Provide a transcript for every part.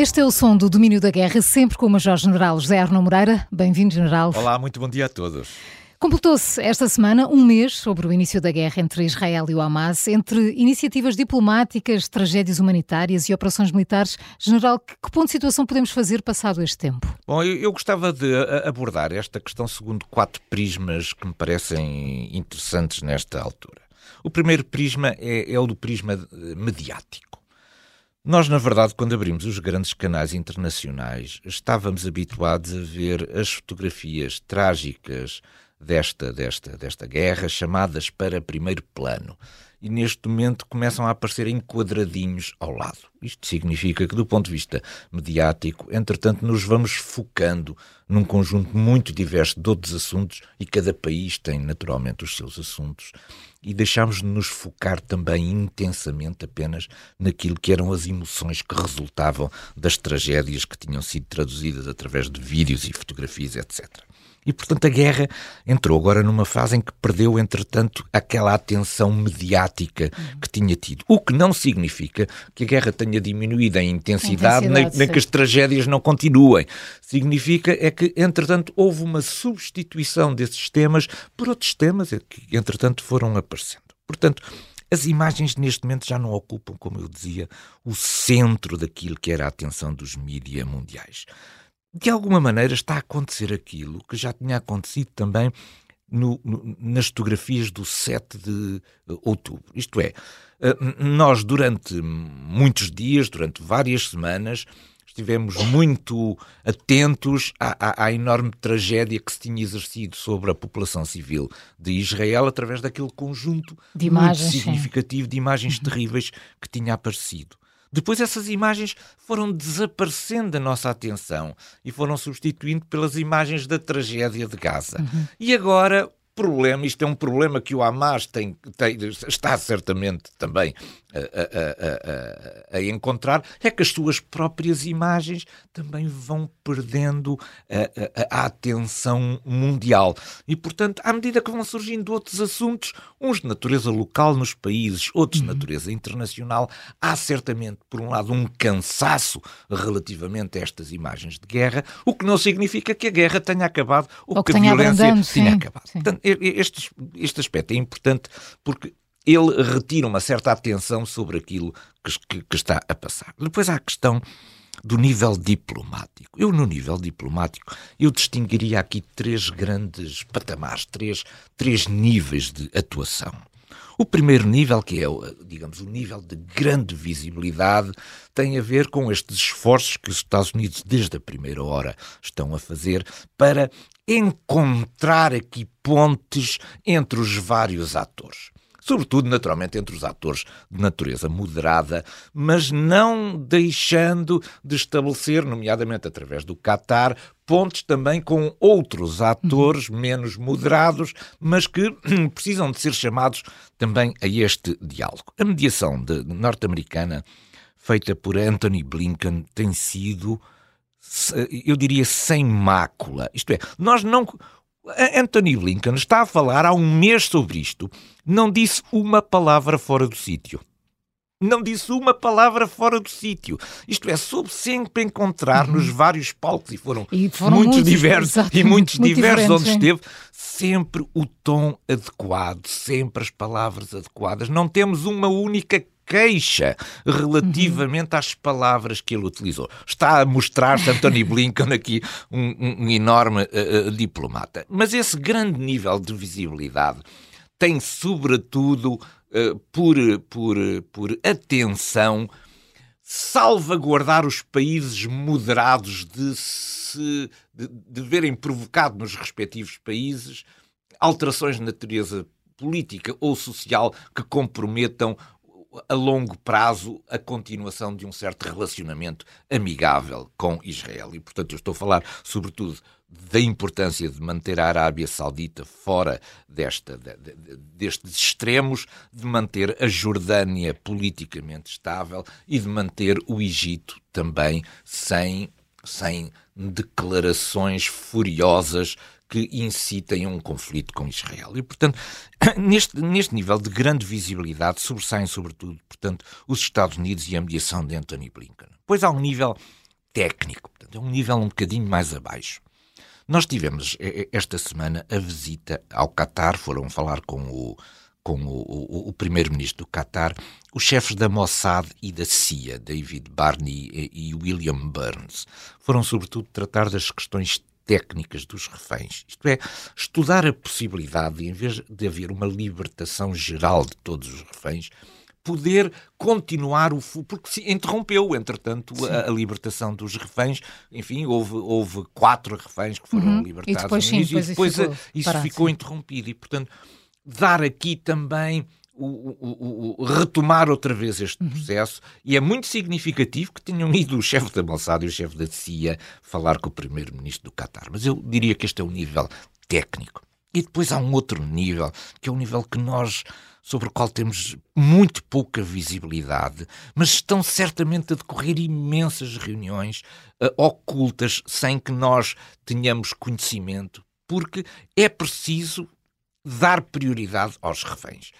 Este é o som do domínio da guerra, sempre com o Major-General José Arno Moreira. Bem-vindo, General. Olá, muito bom dia a todos. Completou-se esta semana um mês sobre o início da guerra entre Israel e o Hamas, entre iniciativas diplomáticas, tragédias humanitárias e operações militares. General, que, que ponto de situação podemos fazer passado este tempo? Bom, eu, eu gostava de abordar esta questão segundo quatro prismas que me parecem interessantes nesta altura. O primeiro prisma é, é o do prisma mediático. Nós, na verdade, quando abrimos os grandes canais internacionais, estávamos habituados a ver as fotografias trágicas desta, desta, desta guerra, chamadas para primeiro plano. E neste momento começam a aparecer enquadradinhos ao lado. Isto significa que, do ponto de vista mediático, entretanto, nos vamos focando num conjunto muito diverso de outros assuntos e cada país tem naturalmente os seus assuntos e deixámos de nos focar também intensamente apenas naquilo que eram as emoções que resultavam das tragédias que tinham sido traduzidas através de vídeos e fotografias, etc. E, portanto, a guerra entrou agora numa fase em que perdeu, entretanto, aquela atenção mediática que tinha tido. O que não significa que a guerra tenha diminuído em intensidade, intensidade nem, nem que as tragédias não continuem. Significa é que, entretanto, houve uma substituição desses temas por outros temas que, entretanto, foram aparecendo. Portanto, as imagens neste momento já não ocupam, como eu dizia, o centro daquilo que era a atenção dos mídias mundiais de alguma maneira está a acontecer aquilo que já tinha acontecido também no, no, nas fotografias do 7 de eh, outubro. Isto é, eh, nós durante muitos dias, durante várias semanas, estivemos muito atentos à, à, à, enorme tragédia que se tinha exercido sobre a população civil de Israel através daquele conjunto de imagens, muito significativo sim. de imagens uhum. terríveis que tinha aparecido. Depois essas imagens foram desaparecendo da nossa atenção e foram substituindo pelas imagens da tragédia de Gaza. Uhum. E agora problema, isto é um problema que o Hamas tem, tem está certamente também a, a, a, a, encontrar, é que as suas próprias imagens também vão perdendo a, atenção mundial. E, portanto, à medida que vão surgindo outros assuntos, uns de natureza local nos países, outros de uhum. natureza internacional, há certamente, por um lado, um cansaço relativamente a estas imagens de guerra, o que não significa que a guerra tenha acabado ou, ou que, que a violência tenha sim, acabado. Sim. Portanto, este, este aspecto é importante porque ele retira uma certa atenção sobre aquilo que, que, que, está a passar. Depois há a questão do nível diplomático. Eu, no nível diplomático, eu distinguiria aqui três grandes patamares, três, três níveis de atuação. O primeiro nível, que é, digamos, o nível de grande visibilidade, tem a ver com estes esforços que os Estados Unidos, desde a primeira hora, estão a fazer para encontrar aqui pontes entre os vários atores sobretudo, naturalmente, entre os atores de natureza moderada, mas não deixando de estabelecer, nomeadamente através do Qatar, pontes também com outros atores uhum. menos moderados, mas que precisam de ser chamados também a este diálogo. A mediação norte-americana feita por Anthony Blinken tem sido, eu diria, sem mácula. Isto é, nós não Anthony Blinken está a falar há um mês sobre isto, não disse uma palavra fora do sítio. Não disse uma palavra fora do sítio. Isto é, soube sempre encontrar uhum. nos vários palcos, e foram, e foram muitos, muitos diversos, e muitos muito diversos onde esteve, sempre o tom adequado, sempre as palavras adequadas. Não temos uma única queixa relativamente uhum. às palavras que ele utilizou. Está a mostrar-se Anthony Blinken aqui um, um, enorme uh, diplomata. Mas esse grande nível de visibilidade tem, sobretudo, uh, por, por, por atenção, salvaguardar os países moderados de se de, de verem provocado nos respectivos países alterações de natureza política ou social que comprometam a longo prazo a continuação de um certo relacionamento amigável com Israel. E, portanto, eu estou a falar, sobretudo, da importância de manter a Arábia Saudita fora desta, de, de, destes extremos, de manter a Jordânia politicamente estável e de manter o Egito também sem, sem declarações furiosas que incitem um conflito com Israel. E, portanto, neste, neste nível de grande visibilidade sobressaem, sobretudo, portanto, os Estados Unidos e a mediação de Anthony Blinken. Pois há um nível técnico, portanto, é um nível um bocadinho mais abaixo. Nós tivemos esta semana a visita ao Qatar, foram falar com o, com o, o, o primeiro-ministro do Qatar, os chefes da Mossad e da CIA, David Barney e, e William Burns. Foram, sobretudo, tratar das questões técnicas dos reféns. Isto é, estudar a possibilidade de, em vez de haver uma libertação geral de todos os reféns, poder continuar o porque se interrompeu, entretanto, a, a, libertação dos reféns. Enfim, houve, houve quatro reféns que foram uhum. libertados e depois, sim, depois, e depois isso ficou, isso ficou interrompido. E, portanto, dar aqui também o, o, o, retomar outra vez este uhum. processo e é muito significativo que tenham ido o chefe da Mossad e o chefe da CIA falar com o primeiro-ministro do Qatar. Mas eu diria que este é um nível técnico. E depois há um outro nível, que é o um nível que nós sobre o qual temos muito pouca visibilidade, mas estão certamente a decorrer imensas reuniões uh, ocultas sem que nós tenhamos conhecimento, porque é preciso dar prioridade aos reféns.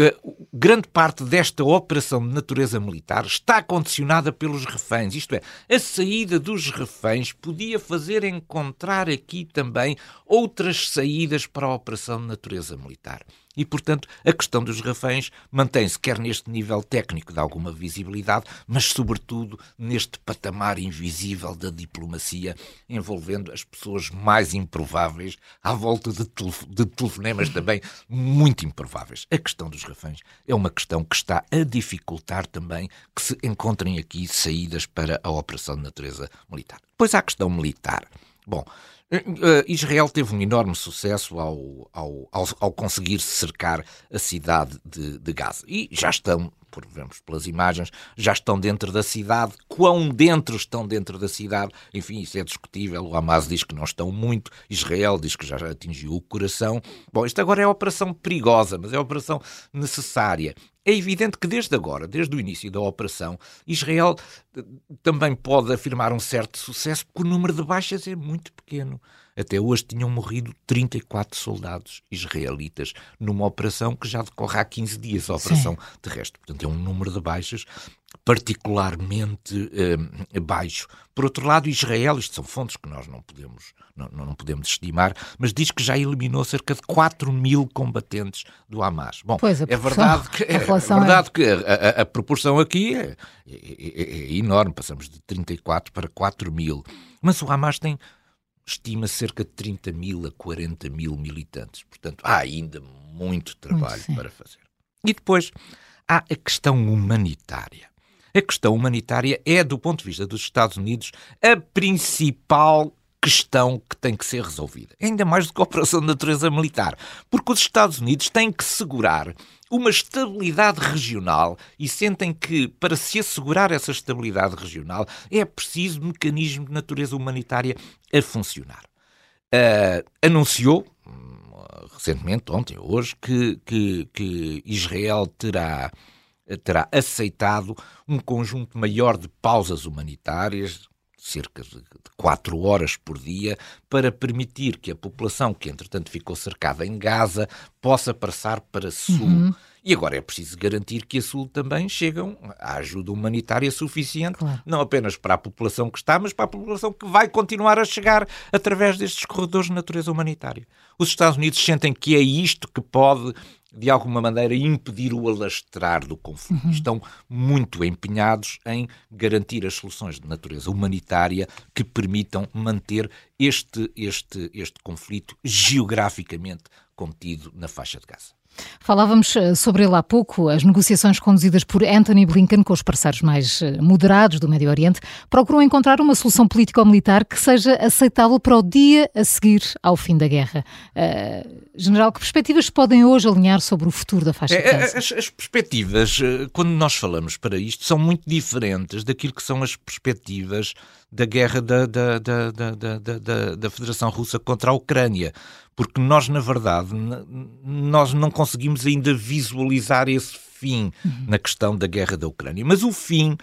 Uh, grande parte desta operação de natureza militar está condicionada pelos reféns. Isto é, a saída dos reféns podia fazer encontrar aqui também outras saídas para a operação de natureza militar. E, portanto, a questão dos reféns mantém-se quer neste nível técnico de alguma visibilidade, mas, sobretudo, neste patamar invisível da diplomacia, envolvendo as pessoas mais improváveis, à volta de, de telefonemas também muito improváveis. A questão dos reféns é uma questão que está a dificultar também que se encontrem aqui saídas para a operação de natureza militar. Pois há a questão militar. Bom, Uh, Israel teve um enorme sucesso ao, ao, ao, ao conseguir cercar a cidade de, de Gaza. E já estão, por vemos pelas imagens, já estão dentro da cidade. Quão dentro estão dentro da cidade? Enfim, isso é discutível. O Hamas diz que não estão muito. Israel diz que já atingiu o coração. Bom, isto agora é uma operação perigosa, mas é uma operação necessária. É evidente que desde agora, desde o início da operação, Israel eh, também pode afirmar um certo sucesso, porque o número de baixas é muito pequeno. Até hoje tinham morrido 34 soldados israelitas numa operação que já decorre há 15 dias, a operação Sim. terrestre. Portanto, é um número de baixas particularmente eh, baixo. Por outro lado, Israel, isto são fontes que nós não podemos, não, não podemos estimar, mas diz que já eliminou cerca de 4 mil combatentes do Hamas. Bom, pois, é verdade que, é, é verdade é... que a, a, a, proporção aqui é, é, é, é, enorme, passamos de 34 para 4 mil. Mas o Hamas tem, estima cerca de 30 mil a 40 mil militantes. Portanto, há ainda muito trabalho para fazer. E depois há a questão humanitária. A questão humanitária é, do ponto de vista dos Estados Unidos, a principal questão que tem que ser resolvida. Ainda mais do que a operação de natureza militar. Porque os Estados Unidos têm que segurar uma estabilidade regional e sentem que, para se assegurar essa estabilidade regional, é preciso um mecanismo de natureza humanitária a funcionar. Uh, anunciou, recentemente, ontem, hoje, que, que, que Israel terá terá aceitado um conjunto maior de pausas humanitárias, cerca de quatro horas por dia, para permitir que a população que entretanto ficou cercada em Gaza possa passar para Sul. Uhum. E agora é preciso garantir que a Sul também chegam à ajuda humanitária suficiente, claro. não apenas para a população que está, mas para a população que vai continuar a chegar através destes corredores de natureza humanitária. Os Estados Unidos sentem que é isto que pode de alguma maneira, impedir o alastrar do conflito. Uhum. Estão muito empenhados em garantir as soluções de natureza humanitária que permitam manter este, este, este conflito geograficamente contido na faixa de Gaza. Falávamos eh, sobre ele há pouco, as negociações conduzidas por Anthony Blinken com os parceiros mais eh, moderados do Médio Oriente procuram encontrar uma solução político-militar que seja aceitável para o dia a seguir ao fim da guerra. Uh, General, que perspectivas podem hoje alinhar sobre o futuro da faixa de Gaza? As, as perspectivas, quando nós falamos para isto, são muito diferentes daquilo que são as perspectivas da guerra da, da, da, da, da, da Federação Russa contra a Ucrânia porque nós, na verdade, nós não conseguimos ainda visualizar esse fim uhum. na questão da guerra da Ucrânia. Mas o fim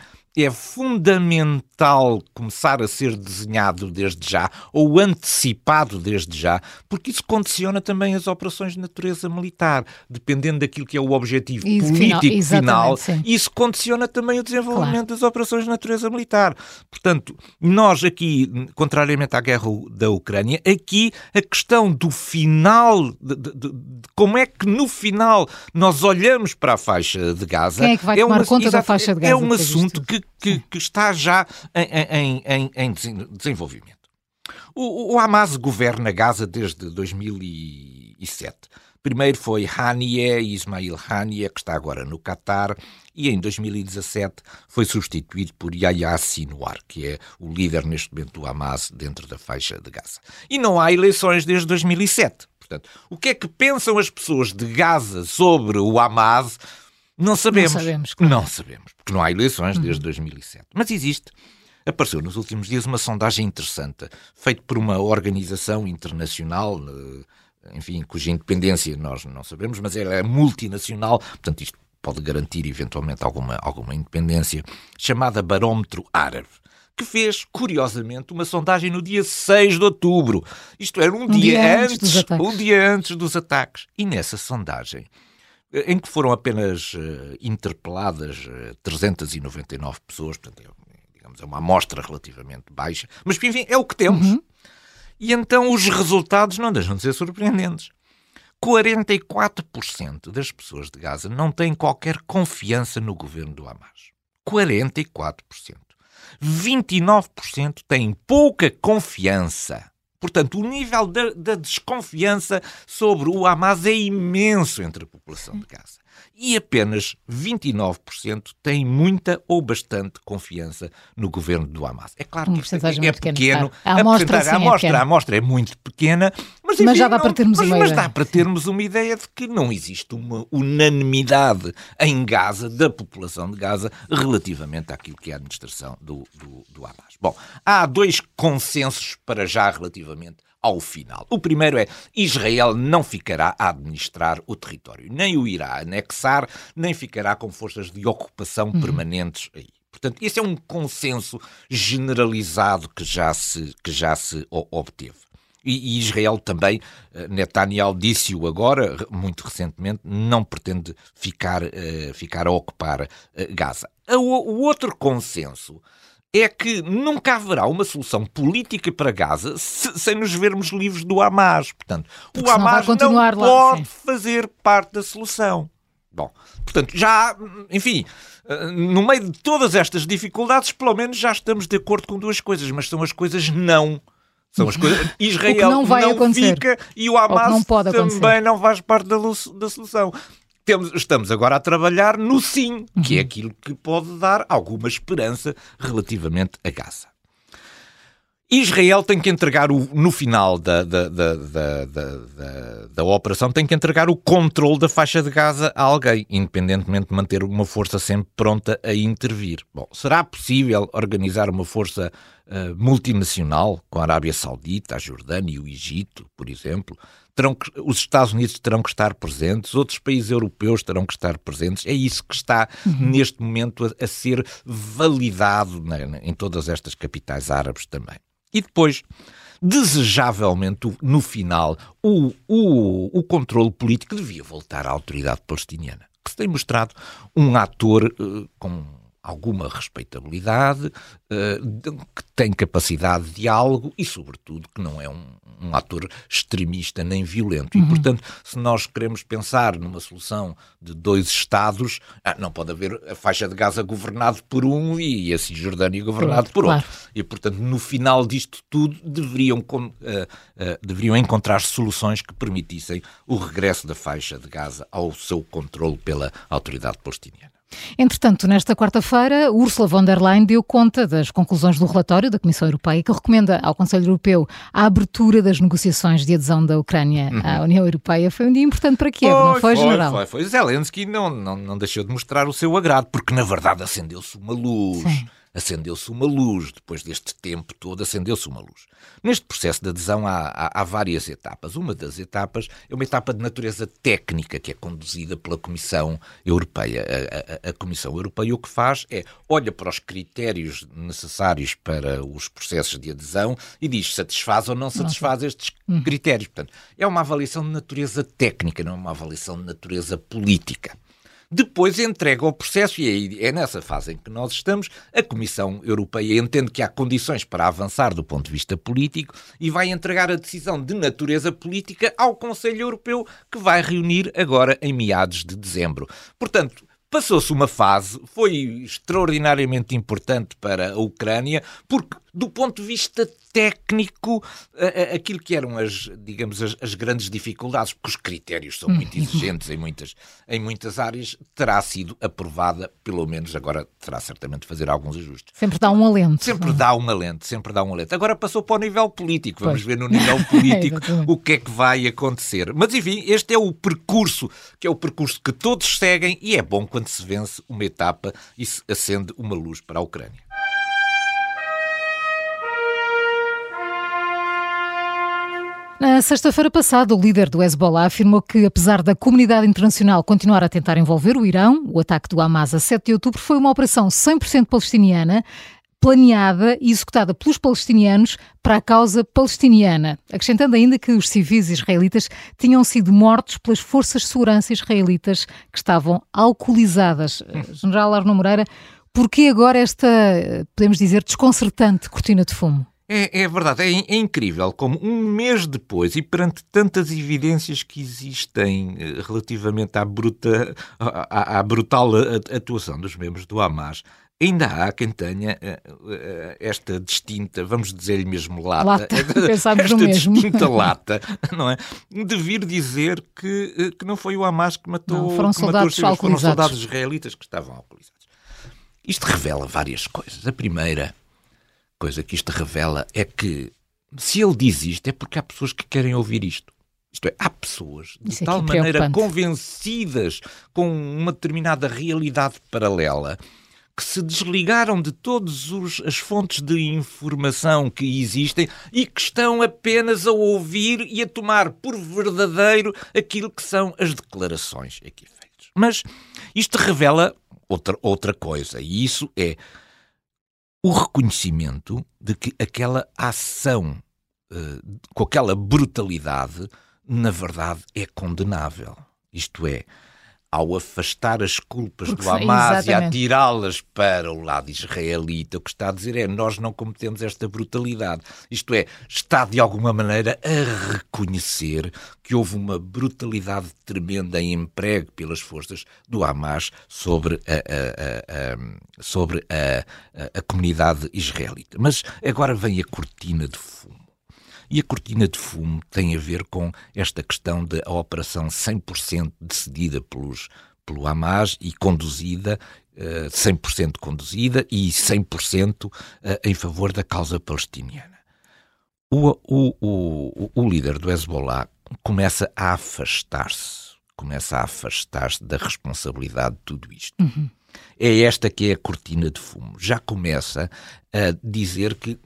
é fundamental começar a ser desenhado desde já ou antecipado desde já, porque isso condiciona também as operações de natureza militar, dependendo daquilo que é o objetivo isso, político final. final isso condiciona também o desenvolvimento claro. das operações de natureza militar. Portanto, nós aqui, contrariamente à guerra da Ucrânia, aqui a questão do final, de, de, de, como é que no final nós olhamos para a faixa de Gaza. Quem é que vai tomar uma, conta da faixa de Gaza? É um assunto que que, que está já em, em, em desenvolvimento. O, o, Hamas governa Gaza desde 2007. Primeiro foi Haniyeh, Ismail Haniyeh, que está agora no Catar, e em 2017 foi substituído por Yahya Sinwar, que é o líder neste momento do Hamas dentro da faixa de Gaza. E não há eleições desde 2007. Portanto, o que é que pensam as pessoas de Gaza sobre o Hamas? Não sabemos. Não sabemos, claro. não sabemos porque não há eleições desde 2007. Uhum. Mas existe. Apareceu nos últimos dias uma sondagem interessante, feita por uma organização internacional, eh, enfim, cuja independência nós não sabemos, mas ela é multinacional, portanto isto pode garantir eventualmente alguma, alguma independência, chamada Barómetro Árabe que fez, curiosamente, uma sondagem no dia 6 de outubro. Isto era um, um dia, dia, antes, antes um dia antes dos ataques. E nessa sondagem, em que foram apenas uh, interpeladas uh, eh, 399 pessoas, portanto, é, digamos, é uma amostra relativamente baixa, mas enfim, é o que temos. Uhum. E então os resultados não deixam de ser surpreendentes. 44% das pessoas de Gaza não têm qualquer confiança no governo do Hamas. 44%. 29% têm pouca confiança Portanto, o nível da, da, desconfiança sobre o Hamas é imenso entre a população de Gaza e apenas 29% têm muita ou bastante confiança no governo do Hamas. É claro que isto é, é pequeno. A amostra, sim, a, amostra, é a amostra é muito pequena, mas, enfim, mas já dá não, para termos mas, uma mas ideia. dá para termos uma ideia de que não existe uma unanimidade em Gaza, da população de Gaza, relativamente àquilo que é a administração do, do, do Hamas. Bom, há dois consensos para já relativamente ao final. O primeiro é Israel não ficará a administrar o território, nem o irá anexar, nem ficará com forças de ocupação uhum. permanentes aí. Portanto, esse é um consenso generalizado que já se, que já se obteve. E, Israel também, eh, Netanyahu disse-o agora, muito recentemente, não pretende ficar, uh, ficar a ocupar uh, Gaza. O outro consenso é que nunca haverá uma solução política para Gaza se, sem nos vermos livres do Hamas. Portanto, Porque o Hamas não, lá, pode sim. fazer parte da solução. Bom, portanto, já, enfim, eh, no meio de todas estas dificuldades, pelo menos já estamos de acordo com duas coisas, mas são as coisas não. São as coisas. Israel não, vai não fica e o Hamas não também acontecer. não faz parte da, da solução temos, estamos agora a trabalhar no sim, que é uhum. aquilo que pode dar alguma esperança relativamente a Gaza. Israel tem que entregar, o, no final da, da, da, da, da, da operação, tem que entregar o controle da faixa de Gaza a alguém, independentemente de manter uma força sempre pronta a intervir. Bom, será possível organizar uma força uh, multinacional com a Arábia Saudita, a Jordânia e o Egito, por exemplo? Terão que, os Estados Unidos terão que estar presentes, outros países europeus terão que estar presentes. É isso que está uhum. neste momento a, a ser validado na, em todas estas capitais árabes também. E depois, desejavelmente, no final, o, o, o controle político devia voltar à autoridade palestiniana, que se tem mostrado um ator uh, com alguma respeitabilidade, uh, que tem capacidade de diálogo e, sobretudo, que não é um, um ator extremista nem violento. Uhum. E, portanto, se nós queremos pensar numa solução de dois Estados, ah, não pode haver a faixa de Gaza governado por um e a Cisjordânia governado por outro. Claro. E, portanto, no final disto tudo, deveriam, uh, uh, deveriam encontrar soluções que permitissem o regresso da faixa de Gaza ao seu controle pela autoridade palestiniana. Entretanto, nesta quarta-feira, Ursula von der Leyen deu conta das conclusões do relatório da Comissão Europeia que recomenda ao Conselho Europeu a abertura das negociações de adesão da Ucrânia uhum. à União Europeia. Foi um dia importante para Kiev, foi, não foi, foi, General? Foi, foi. Zelensky não, não, não deixou de mostrar o seu agrado, porque na verdade acendeu-se uma luz. Sim acendeu-se uma luz, depois deste tempo todo, acendeu-se uma luz. Neste processo de adesão há, há, há, várias etapas. Uma das etapas é uma etapa de natureza técnica que é conduzida pela Comissão Europeia. A, a, a Comissão Europeia o que faz é olha para os critérios necessários para os processos de adesão e diz satisfaz ou não satisfaz estes uhum. critérios. Portanto, é uma avaliação de natureza técnica, não é uma avaliação de natureza política. Depois entrega o processo, e é nessa fase em que nós estamos. A Comissão Europeia entende que há condições para avançar do ponto de vista político e vai entregar a decisão de natureza política ao Conselho Europeu, que vai reunir agora em meados de dezembro. Portanto, Passou-se uma fase, foi extraordinariamente importante para a Ucrânia, porque, do ponto de vista técnico, aquilo que eram as, digamos, as, as grandes dificuldades, porque os critérios são muito exigentes em muitas, em muitas áreas, terá sido aprovada, pelo menos agora terá certamente de fazer alguns ajustes. Sempre dá um alento. Sempre dá um alento, sempre dá um alento. Agora passou para o nível político, vamos pois. ver no nível político é, o que é que vai acontecer. Mas enfim, este é o percurso, que é o percurso que todos seguem e é bom quando se vence uma etapa e se acende uma luz para a Ucrânia. Na sexta-feira passada, o líder do Hezbollah afirmou que, apesar da comunidade internacional continuar a tentar envolver o Irão, o ataque do Hamas a 7 de outubro foi uma operação 100% palestiniana, planeada e executada pelos palestinianos para a causa palestiniana, acrescentando ainda que os civis israelitas tinham sido mortos pelas forças de segurança israelitas que estavam alcoolizadas. General Arno Moreira, por que agora esta, podemos dizer, desconcertante cortina de fumo? É, é verdade, é, é, incrível como um mês depois, e perante tantas evidências que existem eh, relativamente à, bruta, à, à brutal atuação dos membros do Hamas, ainda há quem tenha uh, esta distinta, vamos dizer-lhe mesmo lata, lata. esta distinta lata, não é? De vir dizer que, que não foi o Hamas que matou, não, foram, que soldados matou foram soldados israelitas que estavam alcoolizados. Isto revela várias coisas. A primeira coisa que isto revela é que se ele diz isto é porque há pessoas que querem ouvir isto. Isto é, há pessoas de Isso tal maneira convencidas com uma determinada realidade paralela que se desligaram de todas as fontes de informação que existem e que estão apenas a ouvir e a tomar por verdadeiro aquilo que são as declarações aqui feitas. Mas isto revela outra, outra coisa, e isso é o reconhecimento de que aquela ação uh, com aquela brutalidade, na verdade, é condenável. Isto é, ao afastar as culpas Porque, do Hamas exatamente. e atirá-las para o lado israelita, o que está a dizer é nós não cometemos esta brutalidade. Isto é, está de alguma maneira a reconhecer que houve uma brutalidade tremenda em emprego pelas forças do Hamas sobre a, a, a, sobre a comunidade israelita. Mas agora vem a cortina de fumo. E a cortina de fumo tem a ver com esta questão da operação 100% decidida pelos, pelo Hamas e conduzida, 100% eh, conduzida e 100% eh, em favor da causa palestiniana. O, o, o, o líder do Hezbollah começa a afastar-se, começa a afastar-se da responsabilidade de tudo isto. Uhum. É esta que é a cortina de fumo. Já começa a dizer que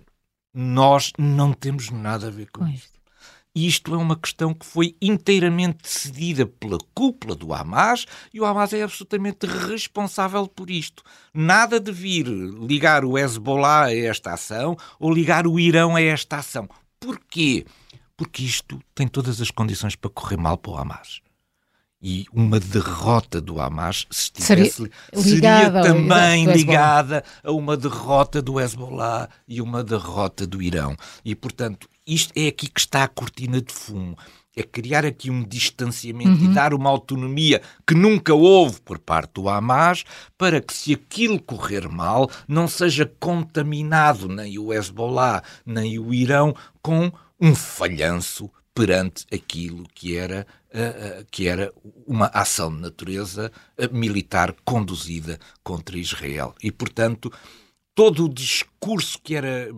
nós não temos nada a ver com isto. E isto é uma questão que foi inteiramente decidida pela cúpula do Hamas e o Hamas é absolutamente responsável por isto. Nada de vir ligar o Hezbollah a esta ação ou ligar o Irão a esta ação. Porquê? Porque isto tem todas as condições para correr mal para o Hamas e uma derrota do Hamas se estivesse, seria, seria também ligada a uma derrota do Hezbollah e uma derrota do Irão. E, portanto, isto é aqui que está a cortina de fumo. É criar aqui um distanciamento uhum. e dar uma autonomia que nunca houve por parte do Hamas para que, se aquilo correr mal, não seja contaminado nem o Hezbollah nem o Irão com um falhanço perante aquilo que era, uh, uh, que era uma ação de natureza uh, militar conduzida contra Israel. E, portanto, todo o discurso que era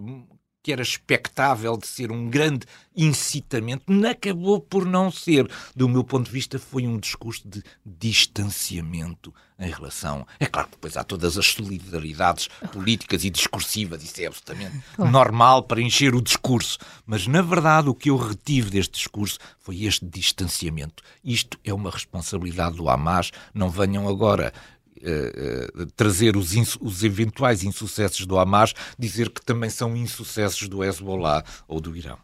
que era expectável de ser um grande incitamento, acabou por não ser. Do meu ponto de vista, foi um discurso de distanciamento em relação. É claro que depois há todas as solidariedades políticas e discursivas, isso é absolutamente claro. normal para encher o discurso. Mas, na verdade, o que eu retive deste discurso foi este distanciamento. Isto é uma responsabilidade do Hamas. Não venham agora uh, trazer os, os, eventuais insucessos do Hamas, dizer que também são insucessos do Hezbollah ou do Irão.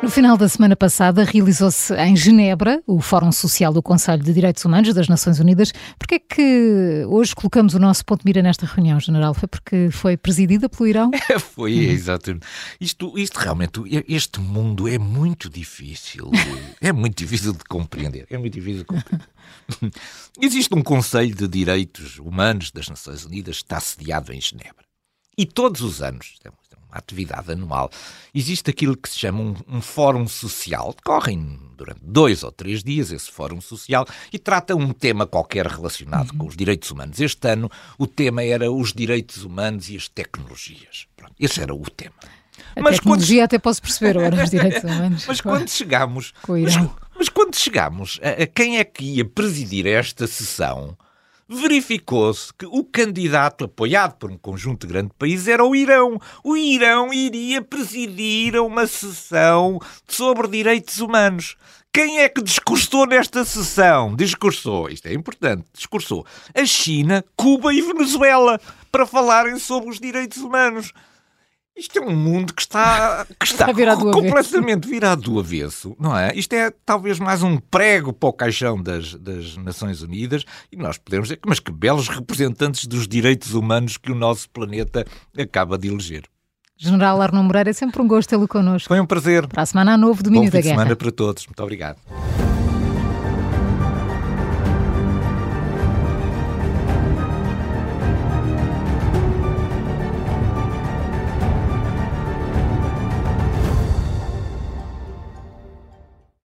No final da semana passada realizou-se em Genebra o Fórum Social do Conselho de Direitos Humanos das Nações Unidas. Porquê é que hoje colocamos o nosso ponto de mira nesta reunião, General? Foi porque foi presidida pelo Irão? foi, uhum. exatamente. Isto, isto realmente, este mundo é muito difícil, é muito difícil de compreender, é muito difícil de compreender. Existe um Conselho de Direitos Humanos das Nações Unidas que está sediado em Genebra. E todos os anos, atividade anual, existe aquilo que se chama um, um fórum social. Decorrem durante dois ou três dias esse fórum social e trata um tema qualquer relacionado uhum. com os direitos humanos. Este ano o tema era os direitos humanos e as tecnologias. Pronto, esse era o tema. A mas tecnologia quando... até posso perceber agora os direitos humanos. mas quando chegamos... Mas, mas, quando chegamos a, a quem é que ia presidir esta sessão verificou-se que o candidato apoiado por um conjunto de grandes países era o Irão. O Irão iria presidir a uma sessão sobre direitos humanos. Quem é que discursou nesta sessão? Discursou, isto é importante, discursou a China, Cuba e Venezuela para falarem sobre os direitos humanos. Isto é um mundo que está, que está, virado completamente virado do avesso, não é? Isto é talvez mais um prego para o caixão das, das Nações Unidas e nós podemos dizer, mas que belos representantes dos direitos humanos que o nosso planeta acaba de eleger. General Arno Moreira, é sempre um gosto tê-lo connosco. Foi um prazer. Para a semana a novo Domínio Bom da Guerra. semana para todos. Muito obrigado.